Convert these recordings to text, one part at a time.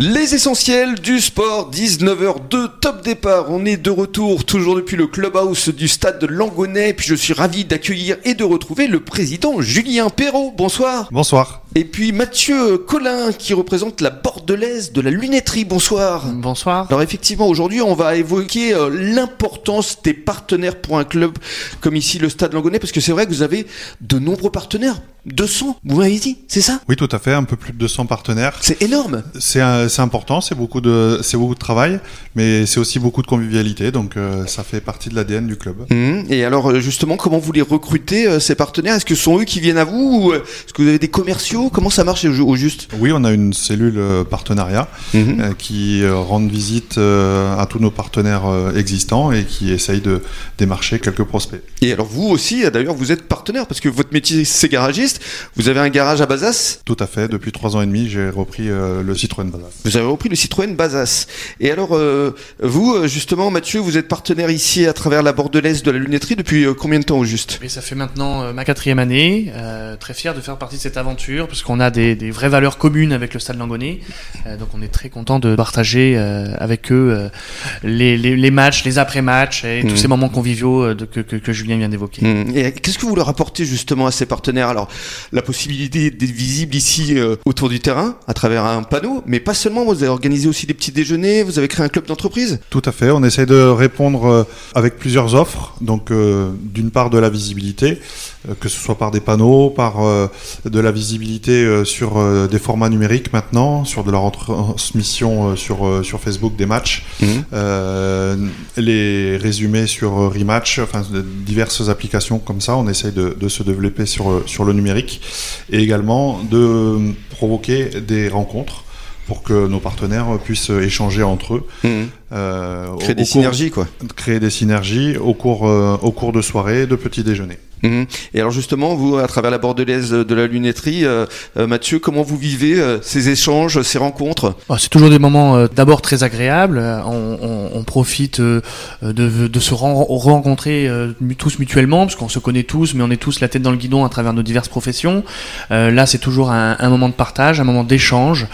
Les essentiels du sport, 19h02, top départ. On est de retour, toujours depuis le clubhouse du stade de Langonnet. Puis je suis ravi d'accueillir et de retrouver le président Julien Perrault. Bonsoir. Bonsoir. Et puis Mathieu Collin qui représente la bordelaise de la lunetterie. Bonsoir. Bonsoir. Alors effectivement, aujourd'hui, on va évoquer euh, l'importance des partenaires pour un club comme ici le Stade Langonnet, parce que c'est vrai que vous avez de nombreux partenaires. 200, vous m'avez dit, c'est ça? Oui, tout à fait, un peu plus de 200 partenaires. C'est énorme. C'est important, c'est beaucoup de c'est beaucoup de travail, mais c'est aussi beaucoup de convivialité, donc euh, ça fait partie de l'ADN du club. Mhm. Et alors euh, justement, comment vous les recrutez euh, ces partenaires? Est-ce que ce sont eux qui viennent à vous ou est-ce que vous avez des commerciaux Comment ça marche au au juste? Oui, on a une cellule euh, partenariat euh, qui euh, rend visite euh, à tous nos partenaires euh, existants et qui essaye de démarcher quelques prospects. Et alors vous aussi, d'ailleurs, vous êtes partenaire parce que votre métier c'est garagiste. Vous avez un garage à Bazas? Tout à fait. Depuis trois ans et demi, j'ai repris euh, le Citroën Bazas. Vous avez repris le Citroën Bazas. Et alors euh, vous, justement, Mathieu, vous êtes partenaire ici à travers la bordelaise de la lunetterie depuis euh, combien de temps au juste? Et ça fait maintenant euh, ma quatrième année. euh, très fier de faire partie de cette aventure parce qu'on a des, des vraies valeurs communes avec le Stade Langonnet. Euh, donc on est très content de partager euh, avec eux euh, les, les, les matchs, les après-matchs et tous ces moments conviviaux euh, de, que, que, que Julien vient d'évoquer. Mhm. Et qu'est-ce que vous leur apportez justement à ces partenaires? Alors, la possibilité d'être visible ici euh, autour du terrain, à travers un panneau, mais pas seulement, vous avez organisé aussi des petits déjeuners, vous avez créé un club d'entreprise? Tout à fait. On essaye de répondre avec plusieurs offres. Donc, euh, d'une part de la visibilité, euh, que ce soit par des panneaux, par euh, de la visibilité euh, sur euh, des formats numériques maintenant, sur de la retransmission euh, sur sur Facebook des matchs, euh, les résumés sur Rematch, enfin diverses applications comme ça. On essaye de, de se développer sur sur le numérique et également de provoquer des rencontres pour que nos partenaires puissent échanger entre eux. Euh, au- Créer des cours- synergies, quoi. créer des synergies au cours, euh, au cours de soirées, de petits déjeuners. Mhm. Et alors justement, vous, à travers la bordelaise de la lunetterie, euh, euh, Mathieu, comment vous vivez euh, ces échanges, ces rencontres? Oh, c'est toujours des moments euh, d'abord très agréables. On, on- on profite de, de se ren- rencontrer tous mutuellement, parce qu'on se connaît tous, mais on est tous la tête dans le guidon à travers nos diverses professions. Là, c'est toujours un, un moment de partage, un moment d'échange.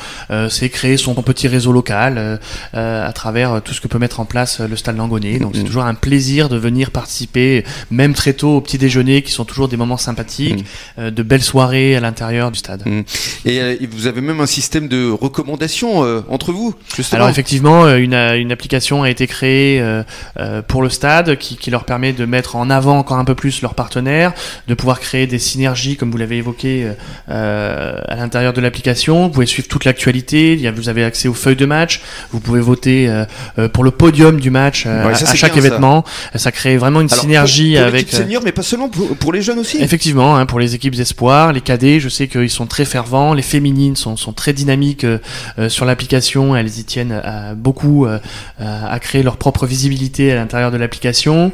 C'est créer son petit réseau local à travers tout ce que peut mettre en place le Stade Langonnet. Donc c'est Mhm. toujours un plaisir de venir participer, même très tôt au petit déjeuner, qui sont toujours des moments sympathiques, euh, de belles soirées à l'intérieur du stade. Et euh, vous avez même un système de recommandation euh, entre vous, justement. Alors effectivement, une, une application a été créée pour le stade qui, qui leur permet de mettre en avant encore un peu plus leurs partenaires, de pouvoir créer des synergies comme vous l'avez évoqué à l'intérieur de l'application. Vous pouvez suivre toute l'actualité, vous avez accès aux feuilles de match, vous pouvez voter pour le podium du match Ouais, à, chaque bien, événement. Ça. crée vraiment une Alors, synergie pour, pour avec... senior, mais pas seulement pour, pour les jeunes aussi. Effectivement, hein, pour les équipes espoirs, les cadets, je sais qu'ils sont très fervents. Les féminines sont, sont très dynamiques euh, euh, sur l'application. Elles y tiennent euh, beaucoup euh, euh, à créer leur propre visibilité à l'intérieur de l'application.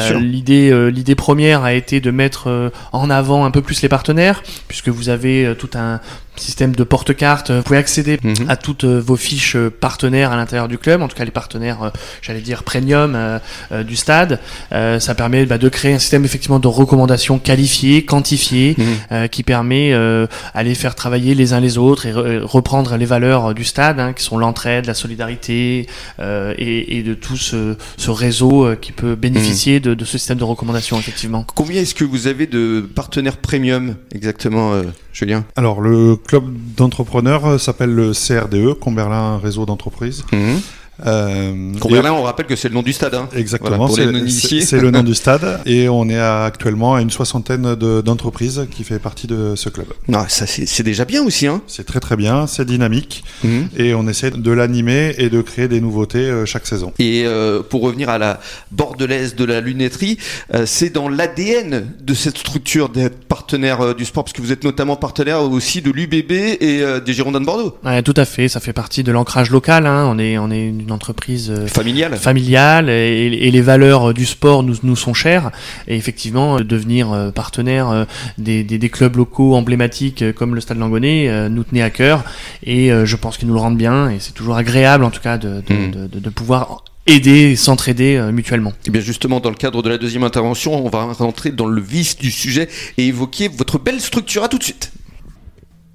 Sûr. L'idée, euh, l'idée première a été de mettre euh, en avant un peu plus les partenaires, puisque vous avez euh, tout un système de porte-cartes. Vous pouvez accéder Mhm. à toutes euh, vos fiches euh, partenaires à l'intérieur du club, en tout cas les partenaires, euh, j'allais dire premium euh, euh, du stade. Euh, ça permet bah, de créer un système effectivement de recommandations qualifiées, quantifiées, Mhm. euh, qui permet euh, aller faire travailler les uns les autres et re- reprendre les valeurs euh, du stade, hein, qui sont l'entraide, la solidarité euh, et, et de tout ce, ce réseau euh, qui peut bénéficier de, de ce système de recommandations effectivement. Combien est-ce que vous avez de partenaires premium exactement, euh, Julien? Alors, le club d'entrepreneurs euh, s'appelle le CRDE, Comberlin Réseau d'entreprise. Euh, Combien on rappelle que c'est le nom du stade. Hein. Exactement, Voilà, c'est- le nom du stade. Et on est à- actuellement à une soixantaine de- d'entreprises qui fait partie de ce club. Non, ça c'est déjà bien aussi. Hein. C'est très très bien, c'est dynamique. Et on essaie de l'animer et de créer des nouveautés euh, chaque saison. Et euh, pour revenir à la bordelaise de la lunetterie, euh, c'est dans l'ADN de cette structure d'être partenaire euh, du sport, parce que vous êtes notamment partenaire aussi de l'UBB et euh, des Girondins de Bordeaux, Ouais, tout à fait, ça fait partie de l'ancrage local. Hein. On est on est une entreprise euh, familial. familiale et, et les valeurs du sport nous, nous sont chères et effectivement euh, devenir euh, partenaire euh, des, des, des clubs locaux emblématiques euh, comme le Stade Langonnet euh, nous tenait à cœur et euh, je pense qu'ils nous le rendent bien et c'est toujours agréable en tout cas de, de, Mm. de, pouvoir aider et s'entraider euh, mutuellement. Et bien justement, dans le cadre de la deuxième intervention, on va rentrer dans le vif du sujet et évoquer votre belle structure. À tout de suite.